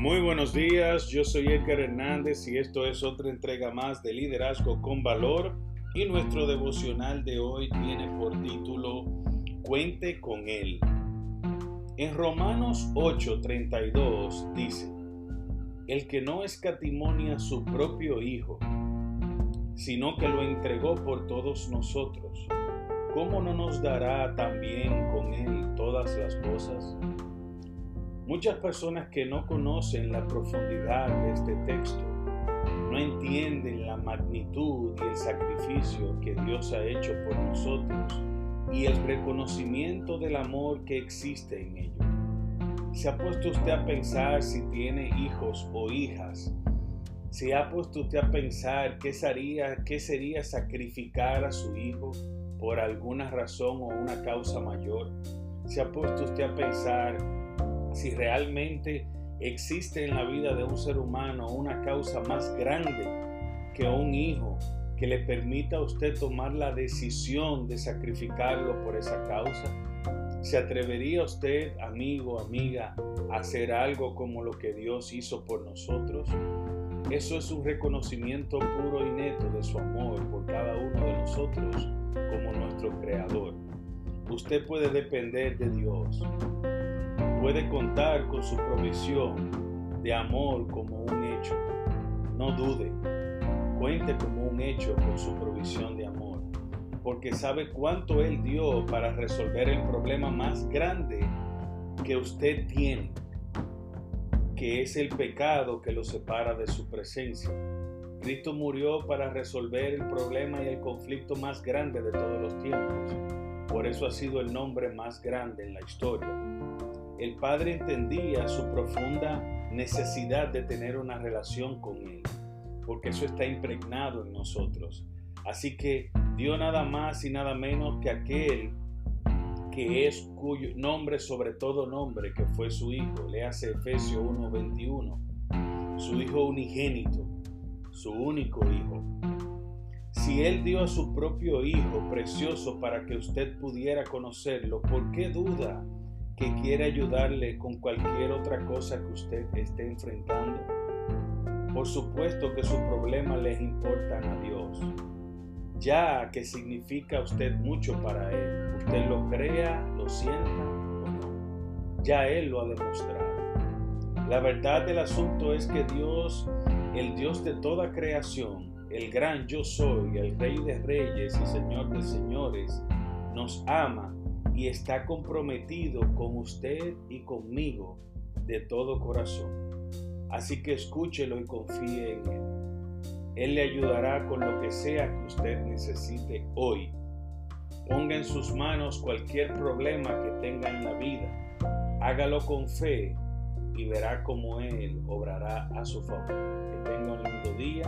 Muy buenos días, yo soy Edgar Hernández y esto es otra entrega más de Liderazgo con Valor y nuestro devocional de hoy tiene por título Cuente con Él. En Romanos 8:32 dice, El que no escatimonia a su propio Hijo, sino que lo entregó por todos nosotros, ¿cómo no nos dará también con Él todas las cosas? Muchas personas que no conocen la profundidad de este texto no entienden la magnitud y el sacrificio que Dios ha hecho por nosotros y el reconocimiento del amor que existe en ello. ¿Se ha puesto usted a pensar si tiene hijos o hijas? ¿Se ha puesto usted a pensar qué sería, qué sería sacrificar a su hijo por alguna razón o una causa mayor? ¿Se ha puesto usted a pensar si realmente existe en la vida de un ser humano una causa más grande que un hijo que le permita a usted tomar la decisión de sacrificarlo por esa causa? ¿Se atrevería usted, amigo, amiga, a hacer algo como lo que Dios hizo por nosotros? Eso es un reconocimiento puro y neto de su amor por cada uno de nosotros como nuestro Creador. Usted puede depender de Dios puede contar con su provisión de amor como un hecho. No dude, cuente como un hecho con su provisión de amor, porque sabe cuánto Él dio para resolver el problema más grande que usted tiene, que es el pecado que lo separa de su presencia. Cristo murió para resolver el problema y el conflicto más grande de todos los tiempos. Por eso ha sido el nombre más grande en la historia el Padre entendía su profunda necesidad de tener una relación con Él, porque eso está impregnado en nosotros. Así que dio nada más y nada menos que aquel que es cuyo nombre sobre todo nombre, que fue su Hijo. Le hace Efesios 1:21. Su Hijo unigénito, su único Hijo. Si Él dio a su propio Hijo precioso para que usted pudiera conocerlo, ¿por qué duda? Que quiere ayudarle con cualquier otra cosa que usted esté enfrentando. Por supuesto que sus problemas les importan a Dios, ya que significa usted mucho para Él. Usted lo crea, lo sienta o no. Ya Él lo ha demostrado. La verdad del asunto es que Dios, el Dios de toda creación, el gran yo soy, el Rey de Reyes y Señor de Señores, nos ama y está comprometido con usted y conmigo de todo corazón. Así que escúchelo y confíe en Él. Él le ayudará con lo que sea que usted necesite hoy. Ponga en sus manos cualquier problema que tenga en la vida. Hágalo con fe y verá cómo Él obrará a su favor. Que tenga un lindo día